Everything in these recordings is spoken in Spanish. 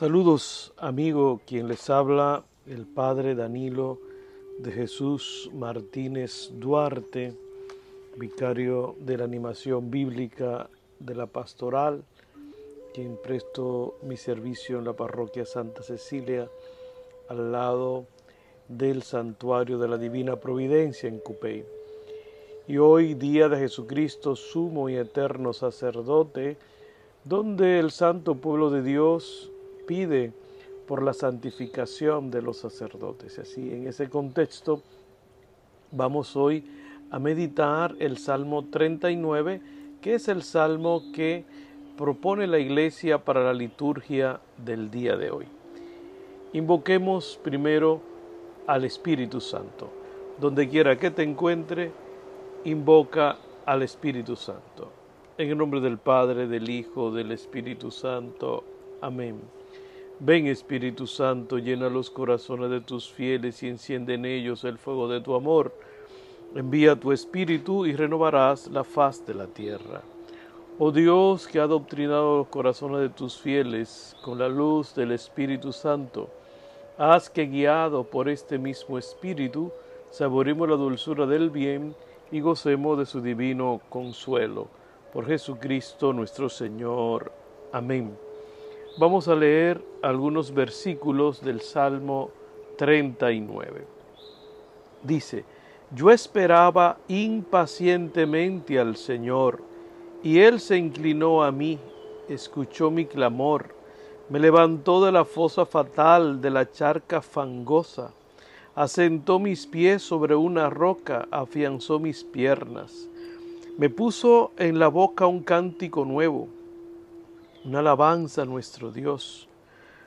Saludos amigo, quien les habla, el Padre Danilo de Jesús Martínez Duarte, vicario de la animación bíblica de la pastoral, quien presto mi servicio en la parroquia Santa Cecilia al lado del santuario de la Divina Providencia en Cupey. Y hoy, día de Jesucristo, sumo y eterno sacerdote, donde el santo pueblo de Dios pide por la santificación de los sacerdotes. Así, en ese contexto, vamos hoy a meditar el Salmo 39, que es el salmo que propone la iglesia para la liturgia del día de hoy. Invoquemos primero al Espíritu Santo. Donde quiera que te encuentre, invoca al Espíritu Santo. En el nombre del Padre, del Hijo, del Espíritu Santo. Amén. Ven Espíritu Santo, llena los corazones de tus fieles y enciende en ellos el fuego de tu amor. Envía tu Espíritu y renovarás la faz de la tierra. Oh Dios que ha adoctrinado los corazones de tus fieles con la luz del Espíritu Santo, haz que guiado por este mismo Espíritu, saboremos la dulzura del bien y gocemos de su divino consuelo. Por Jesucristo nuestro Señor. Amén. Vamos a leer algunos versículos del Salmo 39. Dice, yo esperaba impacientemente al Señor, y Él se inclinó a mí, escuchó mi clamor, me levantó de la fosa fatal, de la charca fangosa, asentó mis pies sobre una roca, afianzó mis piernas, me puso en la boca un cántico nuevo una alabanza a nuestro Dios.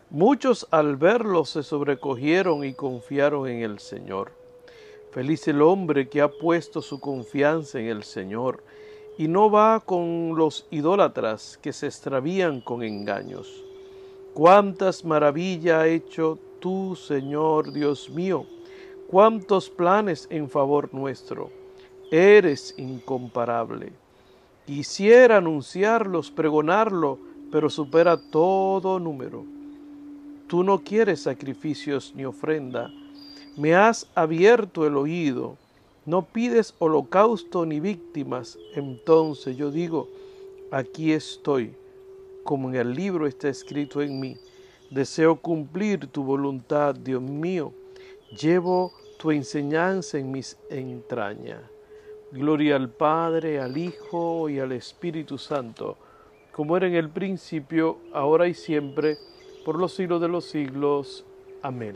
Muchos al verlo se sobrecogieron y confiaron en el Señor. Feliz el hombre que ha puesto su confianza en el Señor y no va con los idólatras que se extravían con engaños. Cuántas maravillas ha hecho tú, Señor Dios mío, cuántos planes en favor nuestro. Eres incomparable. Quisiera anunciarlos, pregonarlo, pero supera todo número. Tú no quieres sacrificios ni ofrenda. Me has abierto el oído. No pides holocausto ni víctimas. Entonces yo digo, aquí estoy, como en el libro está escrito en mí. Deseo cumplir tu voluntad, Dios mío. Llevo tu enseñanza en mis entrañas. Gloria al Padre, al Hijo y al Espíritu Santo como era en el principio, ahora y siempre, por los siglos de los siglos. Amén.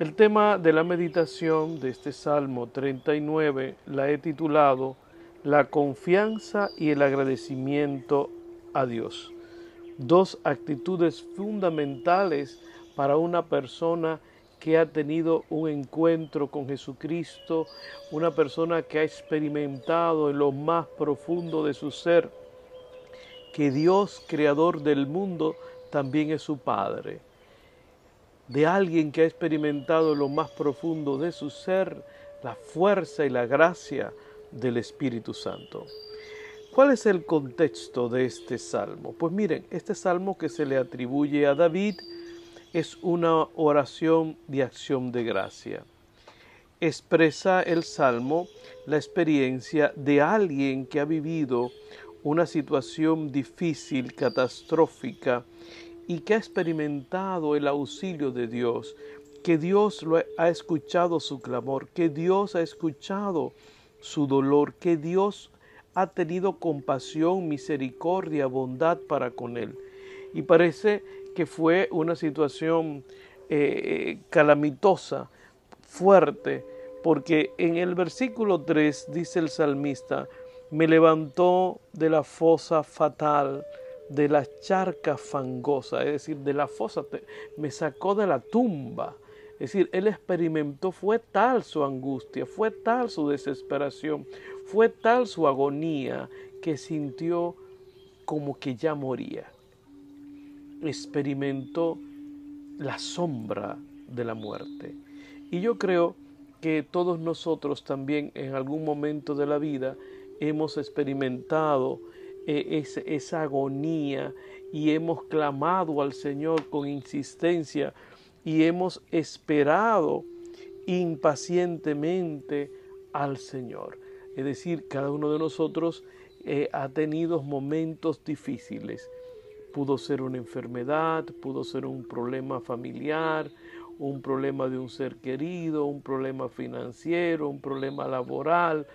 El tema de la meditación de este Salmo 39 la he titulado La confianza y el agradecimiento a Dios. Dos actitudes fundamentales para una persona que ha tenido un encuentro con Jesucristo, una persona que ha experimentado en lo más profundo de su ser que Dios, creador del mundo, también es su Padre. De alguien que ha experimentado lo más profundo de su ser, la fuerza y la gracia del Espíritu Santo. ¿Cuál es el contexto de este salmo? Pues miren, este salmo que se le atribuye a David es una oración de acción de gracia. Expresa el salmo la experiencia de alguien que ha vivido una situación difícil, catastrófica, y que ha experimentado el auxilio de Dios, que Dios lo ha escuchado su clamor, que Dios ha escuchado su dolor, que Dios ha tenido compasión, misericordia, bondad para con él. Y parece que fue una situación eh, calamitosa, fuerte, porque en el versículo 3 dice el salmista, me levantó de la fosa fatal, de la charca fangosa, es decir, de la fosa, me sacó de la tumba. Es decir, él experimentó, fue tal su angustia, fue tal su desesperación, fue tal su agonía que sintió como que ya moría. Experimentó la sombra de la muerte. Y yo creo que todos nosotros también en algún momento de la vida hemos experimentado eh, esa agonía y hemos clamado al Señor con insistencia y hemos esperado impacientemente al Señor. Es decir, cada uno de nosotros eh, ha tenido momentos difíciles. Pudo ser una enfermedad, pudo ser un problema familiar, un problema de un ser querido, un problema financiero, un problema laboral,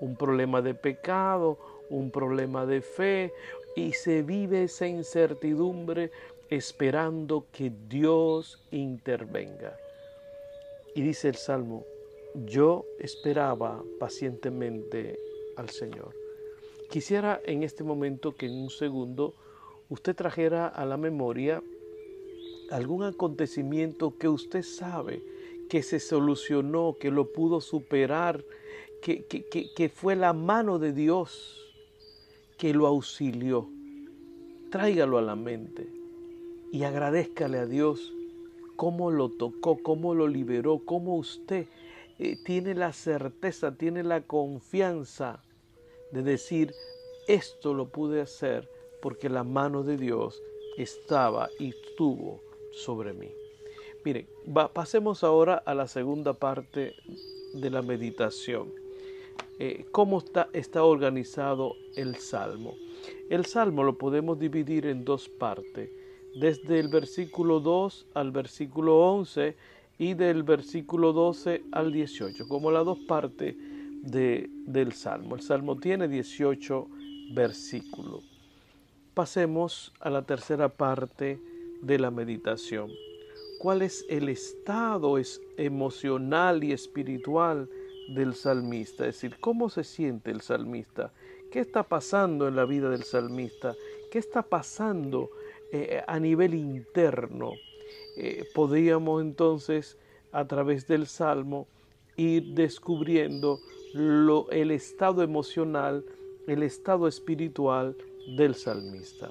un problema de pecado, un problema de fe, y se vive esa incertidumbre esperando que Dios intervenga. Y dice el Salmo, yo esperaba pacientemente al Señor. Quisiera en este momento que en un segundo usted trajera a la memoria algún acontecimiento que usted sabe que se solucionó, que lo pudo superar, que, que, fue la mano de Dios que lo auxilió. Tráigalo a la mente y agradezcale a Dios cómo lo tocó, cómo lo liberó, cómo usted eh, tiene la certeza, tiene la confianza de decir, esto lo pude hacer porque la mano de Dios estaba y estuvo sobre mí. Miren, pasemos ahora a la segunda parte de la meditación. Eh, ¿Cómo está, está organizado el Salmo? El Salmo lo podemos dividir en dos partes, desde el versículo 2 al versículo 11 y del versículo 12 al 18, como las dos partes de, del Salmo. El Salmo tiene 18 versículos. Pasemos a la tercera parte de la meditación. ¿Cuál es el estado emocional y espiritual del salmista? Es decir, ¿cómo se siente el salmista? ¿Qué está pasando en la vida del salmista? ¿Qué está pasando eh, a nivel interno? Eh, podríamos entonces a través del Salmo ir descubriendo el estado emocional, el estado espiritual del salmista.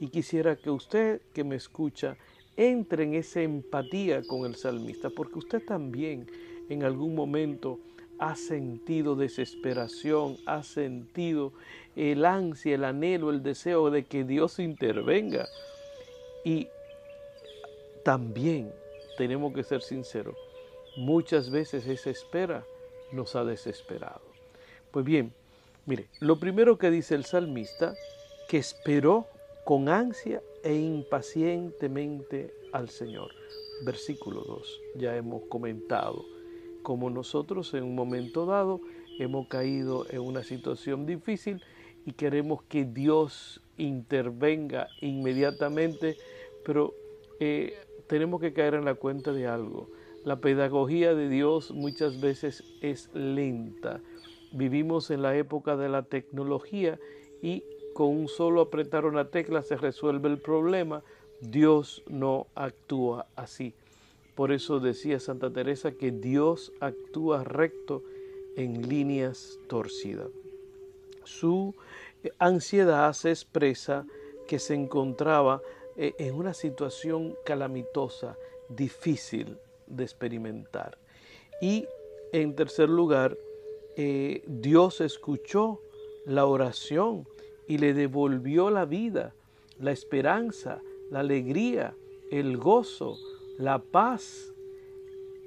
Y quisiera que usted que me escucha entre en esa empatía con el salmista, porque usted también en algún momento ha sentido desesperación, ha sentido el ansia, el anhelo, el deseo de que Dios intervenga. Y también tenemos que ser sinceros, muchas veces esa espera nos ha desesperado. Pues bien, mire, lo primero que dice el salmista, que esperó con ansia e impacientemente al Señor. Versículo 2, ya hemos comentado como nosotros en un momento dado hemos caído en una situación difícil y queremos que Dios intervenga inmediatamente, pero eh, tenemos que caer en la cuenta de algo. La pedagogía de Dios muchas veces es lenta. Vivimos en la época de la tecnología y con un solo apretar una tecla se resuelve el problema. Dios no actúa así. Por eso decía Santa Teresa que Dios actúa recto en líneas torcidas. Su ansiedad se expresa que se encontraba eh, en una situación calamitosa, difícil de experimentar. Y en tercer lugar, eh, Dios escuchó la oración y le devolvió la vida, la esperanza, la alegría, el gozo, la paz.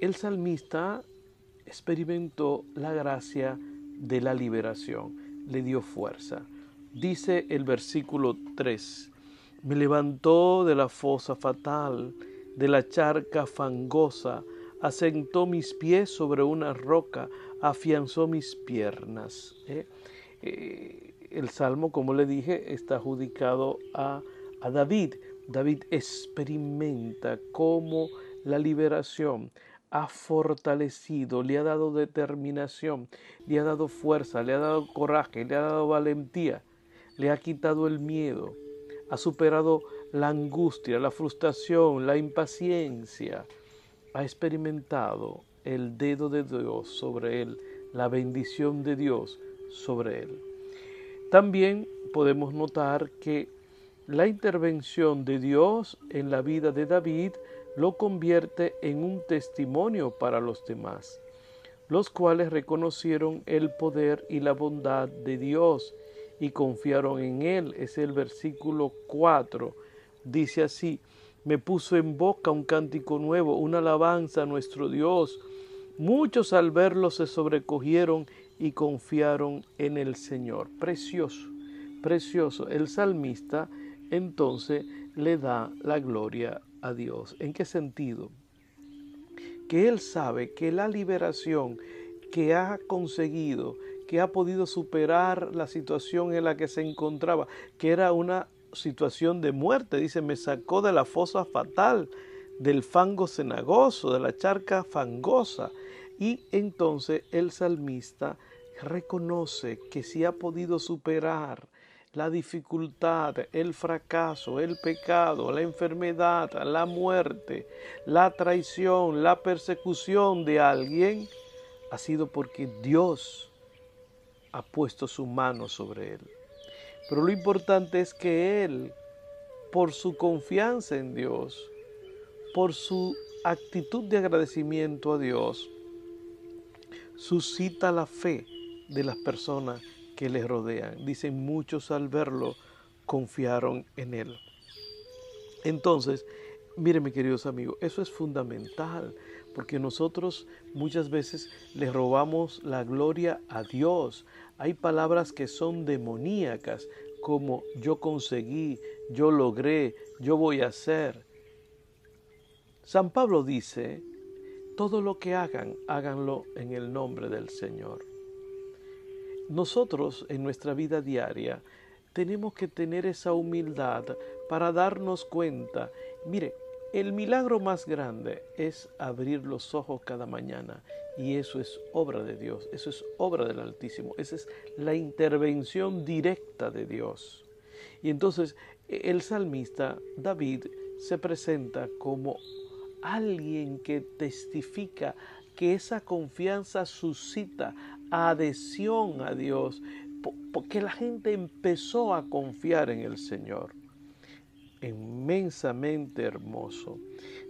El salmista experimentó la gracia de la liberación, le dio fuerza. Dice el versículo 3, me levantó de la fosa fatal, de la charca fangosa, asentó mis pies sobre una roca, afianzó mis piernas. ¿eh? Eh, el salmo, como le dije, está adjudicado a, David. David experimenta cómo la liberación ha fortalecido, le ha dado determinación, le ha dado fuerza, le ha dado coraje, le ha dado valentía, le ha quitado el miedo, ha superado la angustia, la frustración, la impaciencia, ha experimentado el dedo de Dios sobre él, la bendición de Dios sobre él. También podemos notar que la intervención de Dios en la vida de David lo convierte en un testimonio para los demás, los cuales reconocieron el poder y la bondad de Dios y confiaron en Él. Es el versículo 4 dice así, me puso en boca un cántico nuevo, una alabanza a nuestro Dios. Muchos al verlo se sobrecogieron y confiaron en el Señor. Precioso, precioso. El salmista entonces le da la gloria a Dios. ¿En qué sentido? Que él sabe que la liberación que ha conseguido, que ha podido superar la situación en la que se encontraba, que era una situación de muerte. Dice, me sacó de la fosa fatal, del fango cenagoso, de la charca fangosa. Y entonces el salmista reconoce que si ha podido superar la dificultad, el fracaso, el pecado, la enfermedad, la muerte, la traición, la persecución de alguien, ha sido porque Dios ha puesto su mano sobre él. Pero lo importante es que él, por su confianza en Dios, por su actitud de agradecimiento a Dios, suscita la fe de las personas que le rodean. Dicen muchos al verlo confiaron en él. Entonces, miren mi queridos amigos, eso es fundamental porque nosotros muchas veces le robamos la gloria a Dios. Hay palabras que son demoníacas, como yo conseguí, yo logré, yo voy a hacer. San Pablo dice, todo lo que hagan, háganlo en el nombre del Señor. Nosotros en nuestra vida diaria tenemos que tener esa humildad para darnos cuenta. Mire, el milagro más grande es abrir los ojos cada mañana y eso es obra de Dios, eso es obra del Altísimo, esa es la intervención directa de Dios. Y entonces el salmista David se presenta como alguien que testifica que esa confianza suscita adhesión a Dios, porque la gente empezó a confiar en el Señor inmensamente hermoso.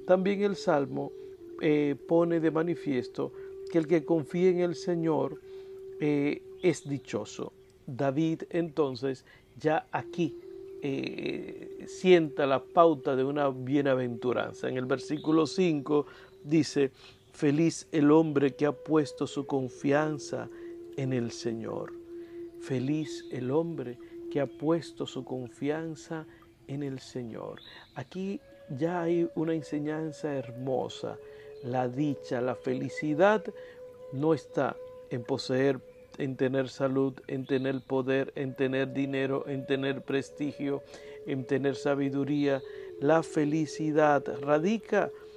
También el Salmo eh, pone de manifiesto que el que confía en el Señor eh, es dichoso. David entonces ya aquí eh, sienta la pauta de una bienaventuranza. En el versículo 5 dice, feliz el hombre que ha puesto su confianza en el Señor. Feliz el hombre que ha puesto su confianza en el Señor. Aquí ya hay una enseñanza hermosa. La dicha, la felicidad no está en poseer, en tener salud, en tener poder, en tener dinero, en tener prestigio, en tener sabiduría. La felicidad radica en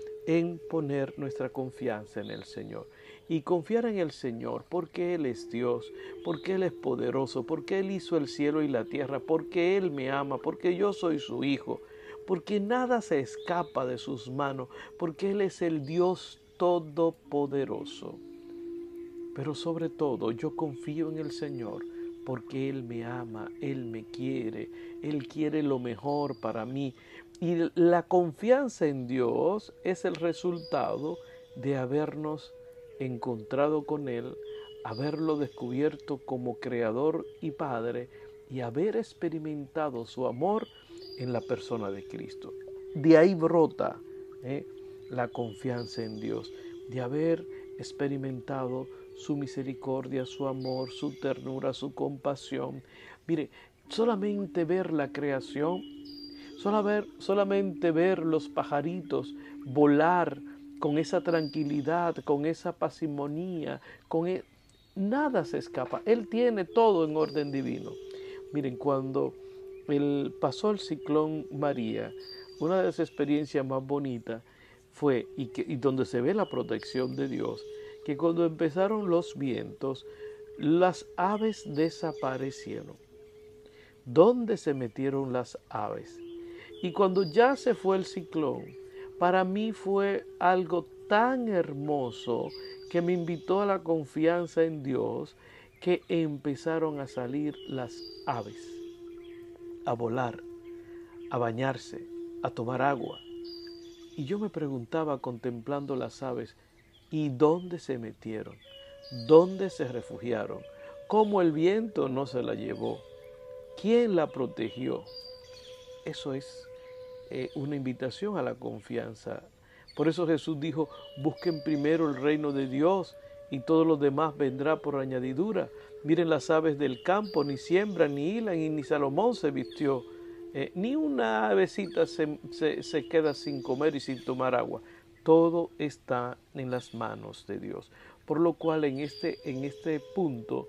poner nuestra confianza en el Señor y confiar en el Señor, porque Él es Dios, porque Él es poderoso, porque Él hizo el cielo y la tierra, porque Él me ama, porque yo soy su Hijo, porque nada se escapa de sus manos, porque Él es el Dios todopoderoso. Pero sobre todo yo confío en el Señor, porque Él me ama, Él me quiere, Él quiere lo mejor para mí. Y la confianza en Dios es el resultado de habernos encontrado con Él, haberlo descubierto como Creador y Padre y haber experimentado su amor en la persona de Cristo. De ahí brota ¿eh? la confianza en Dios, de haber experimentado su misericordia, su amor, su ternura, su compasión. Mire, solamente ver la creación, solamente ver los pajaritos volar con esa tranquilidad, con esa pasimonía, con e, nada se escapa. Él tiene todo en orden divino. Miren, cuando él pasó el ciclón María, una de las experiencias más bonitas fue, y, que, y donde se ve la protección de Dios, que cuando empezaron los vientos, las aves desaparecieron. ¿Dónde se metieron las aves? Y cuando ya se fue el ciclón, para mí fue algo tan hermoso que me invitó a la confianza en Dios que empezaron a salir las aves, a volar, a bañarse, a tomar agua. Y yo me preguntaba contemplando las aves, ¿y dónde se metieron? ¿Dónde se refugiaron? ¿Cómo el viento no se la llevó? ¿Quién la protegió? Eso es eh, una invitación a la confianza. Por eso Jesús dijo, busquen primero el reino de Dios y todo lo demás vendrá por añadidura. Miren las aves del campo, ni siembran, ni hilan, y ni Salomón se vistió. Eh, ni una avecita se, se queda sin comer y sin tomar agua. Todo está en las manos de Dios. Por lo cual en este, en este punto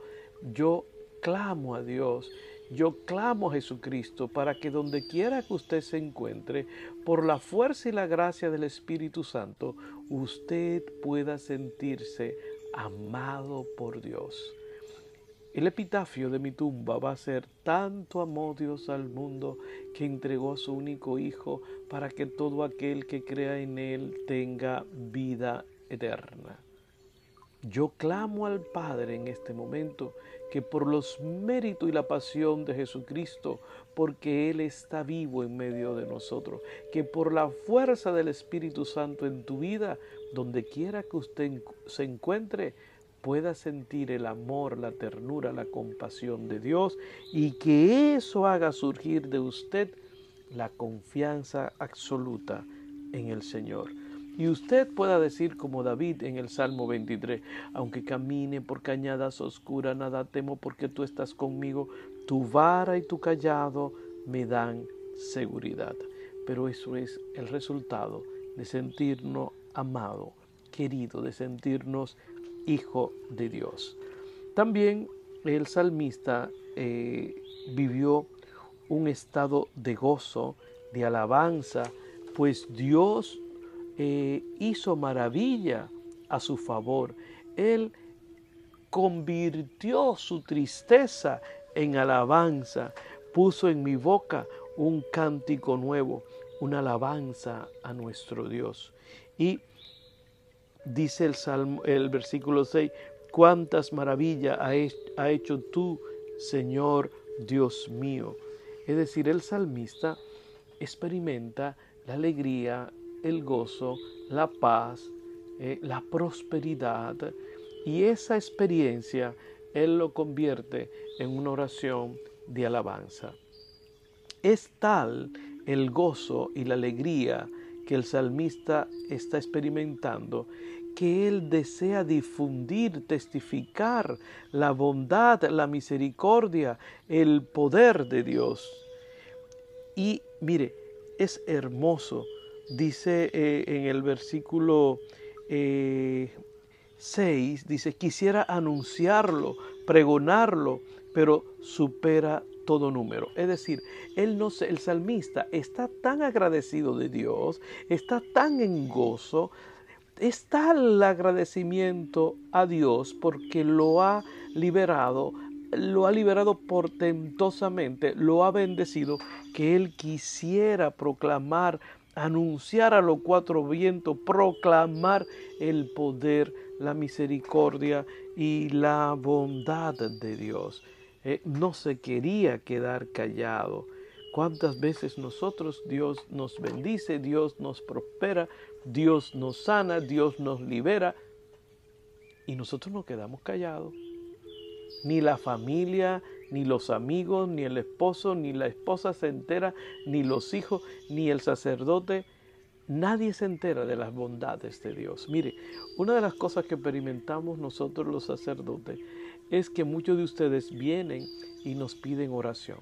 yo clamo a Dios, yo clamo a Jesucristo para que donde quiera que usted se encuentre, por la fuerza y la gracia del Espíritu Santo, usted pueda sentirse amado por Dios. El epitafio de mi tumba va a ser, tanto amó Dios al mundo que entregó a su único Hijo para que todo aquel que crea en Él tenga vida eterna. Yo clamo al Padre en este momento que por los méritos y la pasión de Jesucristo, porque Él está vivo en medio de nosotros, que por la fuerza del Espíritu Santo en tu vida, donde quiera que usted se encuentre, pueda sentir el amor, la ternura, la compasión de Dios y que eso haga surgir de usted la confianza absoluta en el Señor. Y usted pueda decir como David en el Salmo 23, aunque camine por cañadas oscuras, nada temo porque tú estás conmigo, tu vara y tu callado me dan seguridad. Pero eso es el resultado de sentirnos amado, querido, de sentirnos hijo de Dios. También el salmista eh, vivió un estado de gozo, de alabanza, pues Dios eh, hizo maravilla a su favor. Él convirtió su tristeza en alabanza, puso en mi boca un cántico nuevo, una alabanza a nuestro Dios. Y dice el, Salmo, el versículo 6, cuántas maravillas ha hecho tú, Señor Dios mío. Es decir, el salmista experimenta la alegría, el gozo, la paz, eh, la prosperidad y esa experiencia él lo convierte en una oración de alabanza. Es tal el gozo y la alegría que el salmista está experimentando, que él desea difundir, testificar la bondad, la misericordia, el poder de Dios. Y mire, es hermoso, dice eh, en el versículo 6, eh, dice, quisiera anunciarlo, pregonarlo, pero supera todo número. Es decir, él no el salmista está tan agradecido de Dios, está tan en gozo, está el agradecimiento a Dios porque lo ha liberado, lo ha liberado portentosamente, lo ha bendecido, que él quisiera proclamar, anunciar a los cuatro vientos, proclamar el poder, la misericordia y la bondad de Dios. Eh, no se quería quedar callado. ¿Cuántas veces nosotros Dios nos bendice, Dios nos prospera, Dios nos sana, Dios nos libera y nosotros nos quedamos callados? Ni la familia, ni los amigos, ni el esposo, ni la esposa se entera, ni los hijos, ni el sacerdote. Nadie se entera de las bondades de Dios. Mire, una de las cosas que experimentamos nosotros los sacerdotes es que muchos de ustedes vienen y nos piden oración.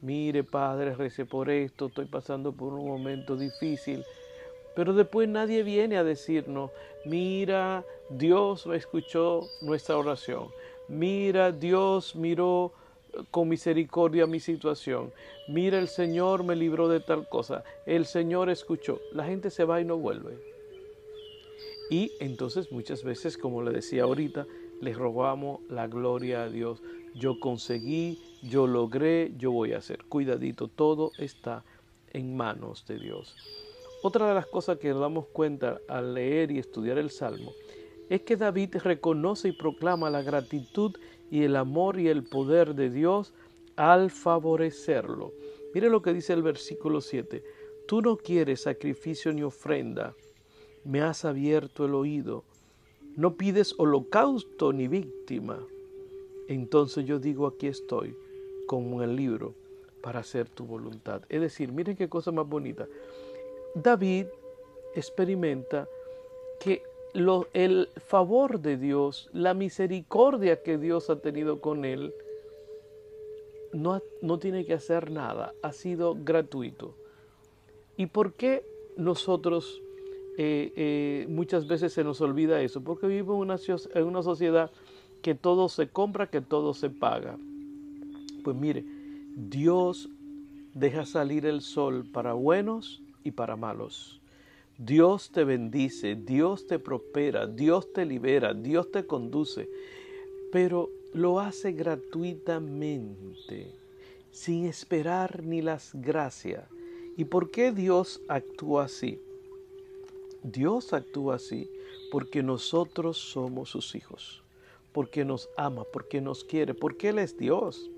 Mire, Padre, rece por esto, estoy pasando por un momento difícil. Pero después nadie viene a decirnos, mira, Dios escuchó nuestra oración. Mira, Dios miró con misericordia mi situación. Mira, el Señor me libró de tal cosa. El Señor escuchó. La gente se va y no vuelve. Y entonces muchas veces, como le decía ahorita, le robamos la gloria a Dios. Yo conseguí, yo logré, yo voy a hacer. Cuidadito, todo está en manos de Dios. Otra de las cosas que nos damos cuenta al leer y estudiar el Salmo es que David reconoce y proclama la gratitud y el amor y el poder de Dios al favorecerlo. Mire lo que dice el versículo 7. Tú no quieres sacrificio ni ofrenda, me has abierto el oído no pides holocausto ni víctima. Entonces yo digo, aquí estoy, como el libro, para hacer tu voluntad. Es decir, miren qué cosa más bonita. David experimenta que el favor de Dios, la misericordia que Dios ha tenido con él, no, no tiene que hacer nada, ha sido gratuito. ¿Y por qué nosotros eh, eh, muchas veces se nos olvida eso? Porque vivimos una, en una sociedad que todo se compra, que todo se paga. Pues mire, Dios deja salir el sol para buenos y para malos. Dios te bendice, Dios te prospera, Dios te libera, Dios te conduce, pero lo hace gratuitamente, sin esperar ni las gracias. ¿Y por qué Dios actúa así? Dios actúa así porque nosotros somos sus hijos, porque nos ama, porque nos quiere, porque Él es Dios.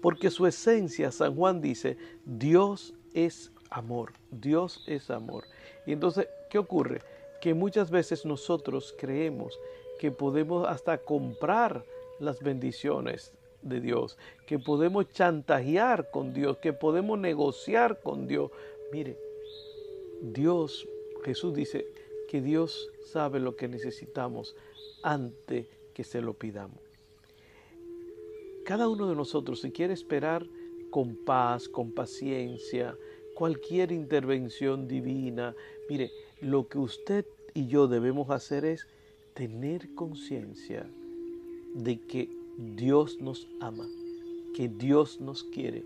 Porque su esencia, San Juan dice, Dios es amor, Dios es amor. Y entonces, ¿qué ocurre? Que muchas veces nosotros creemos que podemos hasta comprar las bendiciones de Dios, que podemos chantajear con Dios, que podemos negociar con Dios. Mire, Dios, Jesús dice que Dios sabe lo que necesitamos antes que se lo pidamos. Cada uno de nosotros, si quiere esperar con paz, con paciencia, cualquier intervención divina. Mire, lo que usted y yo debemos hacer es tener conciencia de que Dios nos ama, que Dios nos quiere,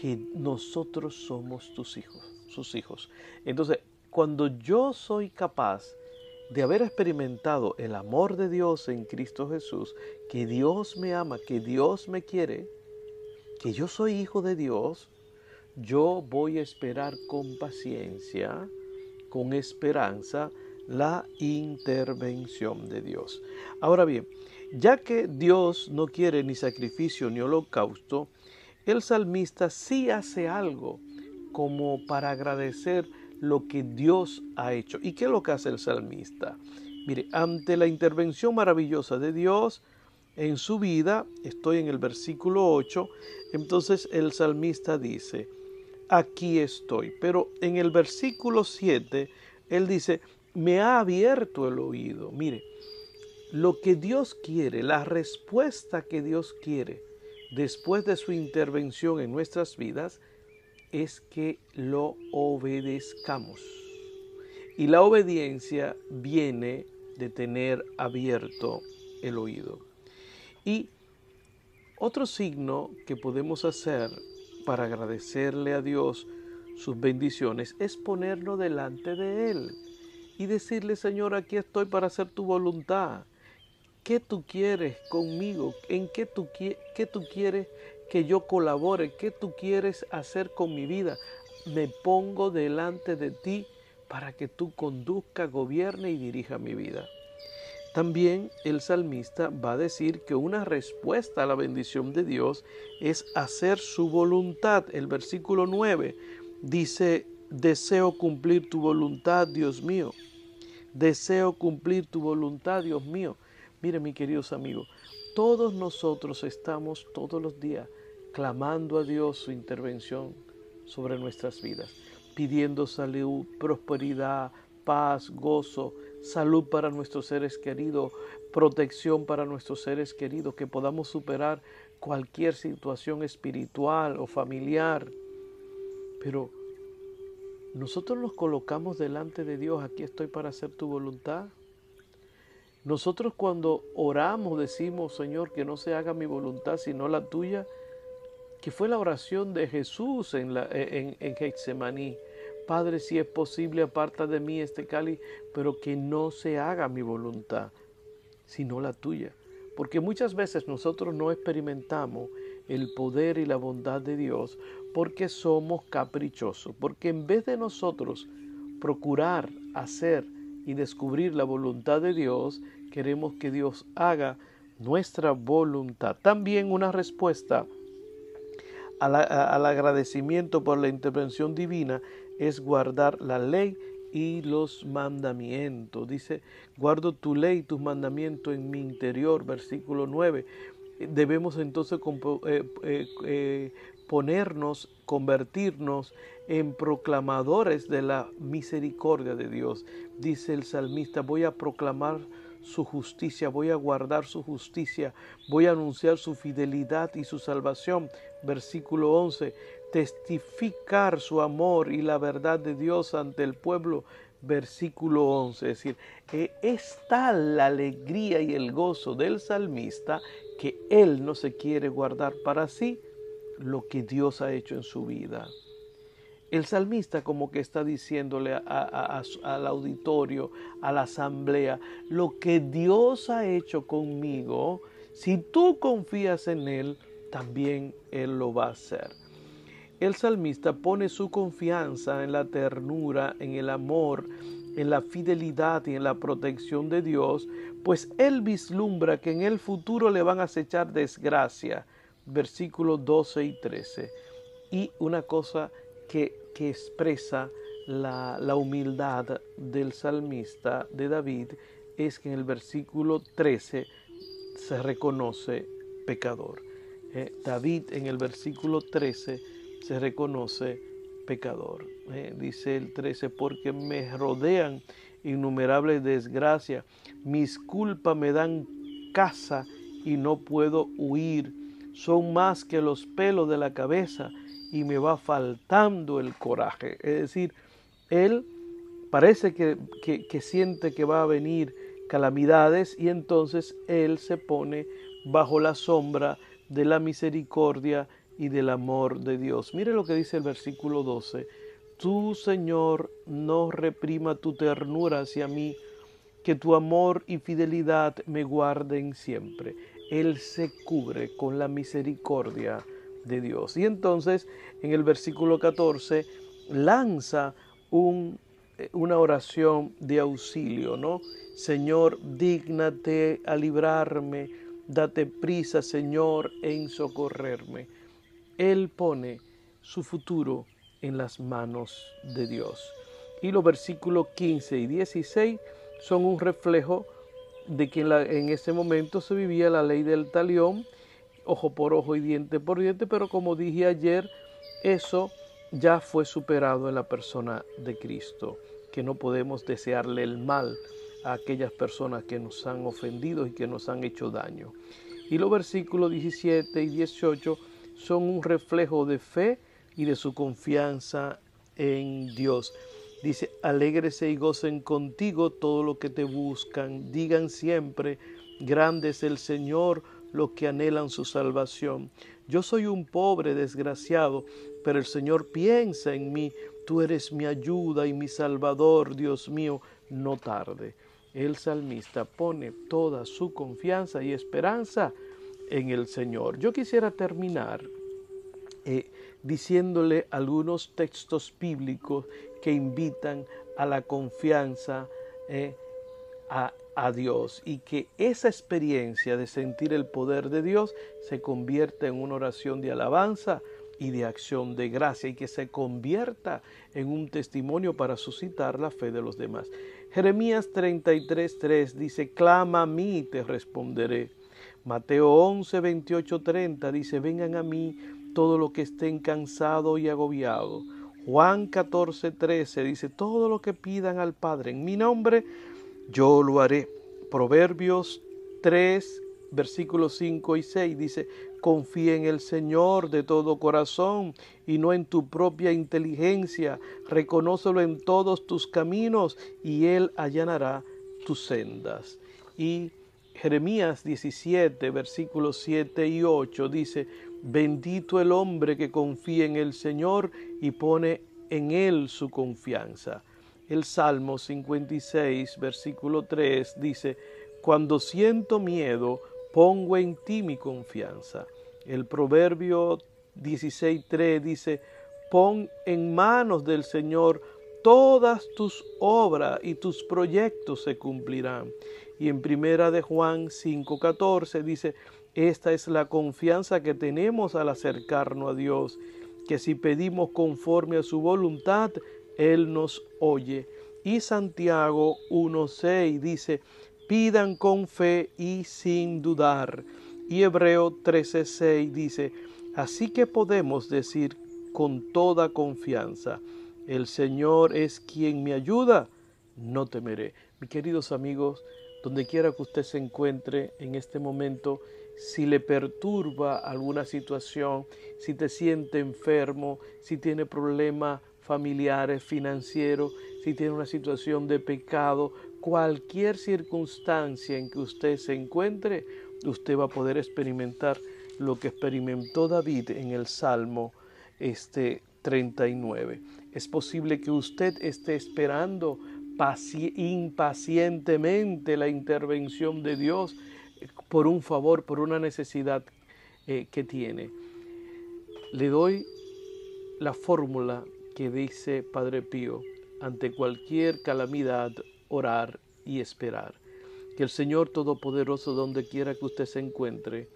que nosotros somos sus hijos, sus hijos. Entonces, cuando yo soy capaz de haber experimentado el amor de Dios en Cristo Jesús, que Dios me ama, que Dios me quiere, que yo soy hijo de Dios, yo voy a esperar con paciencia, con esperanza, la intervención de Dios. Ahora bien, ya que Dios no quiere ni sacrificio ni holocausto, el salmista sí hace algo como para agradecer lo que Dios ha hecho. ¿Y qué es lo que hace el salmista? Mire, ante la intervención maravillosa de Dios en su vida, estoy en el versículo 8, entonces el salmista dice, aquí estoy. Pero en el versículo 7, él dice, me ha abierto el oído. Mire, lo que Dios quiere, la respuesta que Dios quiere después de su intervención en nuestras vidas, es que lo obedezcamos. Y la obediencia viene de tener abierto el oído. Y otro signo que podemos hacer para agradecerle a Dios sus bendiciones es ponernos delante de Él y decirle, Señor, aquí estoy para hacer tu voluntad. ¿Qué tú quieres conmigo? ¿En qué tú, qué tú quieres que yo colabore? ¿Qué tú quieres hacer con mi vida? Me pongo delante de ti para que tú conduzca, gobierne y dirija mi vida. También el salmista va a decir que una respuesta a la bendición de Dios es hacer su voluntad. El versículo 9 dice, deseo cumplir tu voluntad, Dios mío. Deseo cumplir tu voluntad, Dios mío. Mire, mi queridos amigos, todos nosotros estamos todos los días clamando a Dios su intervención sobre nuestras vidas, pidiendo salud, prosperidad, paz, gozo, salud para nuestros seres queridos, protección para nuestros seres queridos, que podamos superar cualquier situación espiritual o familiar. Pero nosotros nos colocamos delante de Dios, aquí estoy para hacer tu voluntad. Nosotros cuando oramos decimos, Señor, que no se haga mi voluntad sino la tuya, que fue la oración de Jesús en, la. Padre, si es posible, aparta de mí este cáliz, pero que no se haga mi voluntad, sino la tuya. Porque muchas veces nosotros no experimentamos el poder y la bondad de Dios porque somos caprichosos, porque en vez de nosotros procurar hacer y descubrir la voluntad de Dios, queremos que Dios haga nuestra voluntad. También una respuesta al agradecimiento por la intervención divina es guardar la ley y los mandamientos. Dice, guardo tu ley y tus mandamientos en mi interior, versículo 9. debemos entonces ponernos, convertirnos en proclamadores de la misericordia de Dios. Dice el salmista, voy a proclamar su justicia, voy a guardar su justicia, voy a anunciar su fidelidad y su salvación. Versículo 11, testificar su amor y la verdad de Dios ante el pueblo. Versículo 11, es decir, es tal la alegría y el gozo del salmista que él no se quiere guardar para sí, lo que Dios ha hecho en su vida. El salmista como que está diciéndole al auditorio, a la asamblea, lo que Dios ha hecho conmigo, si tú confías en Él, también Él lo va a hacer. El salmista pone su confianza en la ternura, en el amor, en la fidelidad y en la protección de Dios, pues él vislumbra que en el futuro le van a acechar desgracia, versículos 12 y 13. Y una cosa que, expresa la, la, humildad del salmista de David es que en el versículo 13 se reconoce pecador. Eh, David en el versículo 13 se reconoce pecador. Eh, dice el 13, porque me rodean innumerables desgracias, mis culpas me dan casa y no puedo huir son más que los pelos de la cabeza y me va faltando el coraje. Es decir, él parece que, siente que va a venir calamidades y entonces él se pone bajo la sombra de la misericordia y del amor de Dios. Mire lo que dice el versículo 12. Tú, Señor, no reprima tu ternura hacia mí, que tu amor y fidelidad me guarden siempre. Él se cubre con la misericordia de Dios. Y entonces en el versículo 14 lanza un, eh, una oración de auxilio, ¿no? Señor, dígnate a librarme, date prisa, Señor, en socorrerme. Él pone su futuro en las manos de Dios. Y los versículos 15 y 16 son un reflejo de que en, ese momento se vivía la ley del talión, ojo por ojo y diente por diente, pero como dije ayer, eso ya fue superado en la persona de Cristo, que no podemos desearle el mal a aquellas personas que nos han ofendido y que nos han hecho daño. Y los versículos 17 y 18 son un reflejo de fe y de su confianza en Dios. Dice, alégrese y gocen contigo todo lo que te buscan. Digan siempre, grande es el Señor, los que anhelan su salvación. Yo soy un pobre desgraciado, pero el Señor piensa en mí. Tú eres mi ayuda y mi salvador, Dios mío, no tarde. El salmista pone toda su confianza y esperanza en el Señor. Yo quisiera terminar eh, diciéndole algunos textos bíblicos que invitan a la confianza eh, a, a, Dios y que esa experiencia de sentir el poder de Dios se convierta en una oración de alabanza y de acción de gracia y que se convierta en un testimonio para suscitar la fe de los demás. Jeremías 33:3 dice, clama a mí y te responderé. Mateo 11, 28, 30 dice, vengan a mí todo lo que estén cansado y agobiado. Juan 14, 13 dice, todo lo que pidan al Padre en mi nombre, yo lo haré. Proverbios 3, versículos 5 y 6 dice, confía en el Señor de todo corazón y no en tu propia inteligencia, reconócelo en todos tus caminos y Él allanará tus sendas. Y Jeremías 17, versículos 7 y 8 dice, Bendito el hombre que confía en el Señor y pone en Él su confianza. El Salmo 56, versículo 3 dice, Cuando siento miedo, pongo en ti mi confianza. El Proverbio 16.3 dice, Pon en manos del Señor todas tus obras y tus proyectos se cumplirán. Y en primera de Juan 5.14 dice, esta es la confianza que tenemos al acercarnos a Dios, que si pedimos conforme a su voluntad, Él nos oye. Y Santiago 1.6 dice, pidan con fe y sin dudar. Y Hebreo 13:6 dice, así que podemos decir con toda confianza, el Señor es quien me ayuda, no temeré. Mis queridos amigos, donde quiera que usted se encuentre en este momento, si le perturba alguna situación, si te siente enfermo, si tiene problemas familiares, financieros, si tiene una situación de pecado, cualquier circunstancia en que usted se encuentre, usted va a poder experimentar lo que experimentó David en el Salmo este 39. Es posible que usted esté esperando impacientemente la intervención de Dios por un favor, por una necesidad eh, que tiene. Le doy la fórmula que dice Padre Pío, ante cualquier calamidad, orar y esperar. Que el Señor Todopoderoso, donde quiera que usted se encuentre,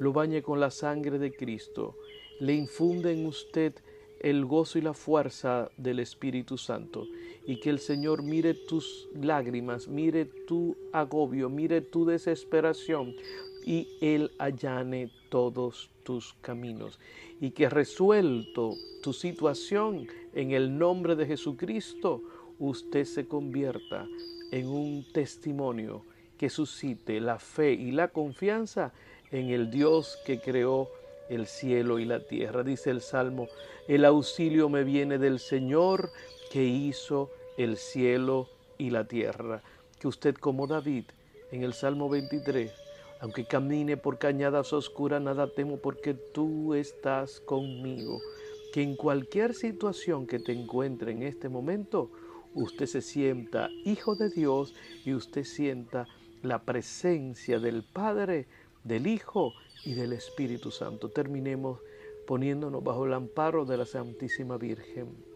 lo bañe con la sangre de Cristo, le infunde en usted el gozo y la fuerza del Espíritu Santo y que el Señor mire tus lágrimas, mire tu agobio, mire tu desesperación y Él allane todos tus caminos y que resuelto tu situación en el nombre de Jesucristo, usted se convierta en un testimonio que suscite la fe y la confianza en el Dios que creó el cielo y la tierra. Dice el Salmo, el auxilio me viene del Señor que hizo el cielo y la tierra. Que usted como David en el Salmo 23, aunque camine por cañadas oscuras, nada temo porque tú estás conmigo. Que en cualquier situación que te encuentre en este momento, usted se sienta hijo de Dios y usted sienta la presencia del Padre, del Hijo y del Espíritu Santo. Terminemos poniéndonos bajo el amparo de la Santísima Virgen.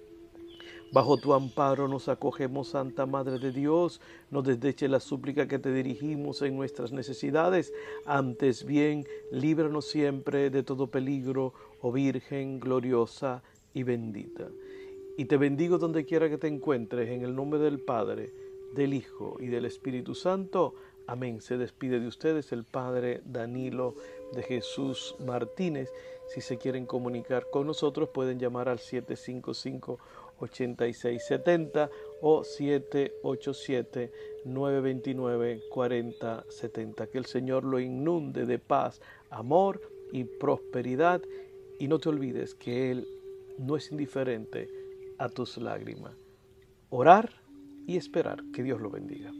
Bajo tu amparo nos acogemos, Santa Madre de Dios, no desdeche la súplica que te dirigimos en nuestras necesidades, antes bien, líbranos siempre de todo peligro, oh Virgen gloriosa y bendita. Y te bendigo donde quiera que te encuentres, en el nombre del Padre, del Hijo y del Espíritu Santo. Amén. Se despide de ustedes el Padre Danilo de Jesús Martínez. Si se quieren comunicar con nosotros pueden llamar al 755-8670 o 787-929-4070. Que el Señor lo inunde de paz, amor y prosperidad. Y no te olvides que Él no es indiferente a tus lágrimas. Orar y esperar. Que Dios lo bendiga.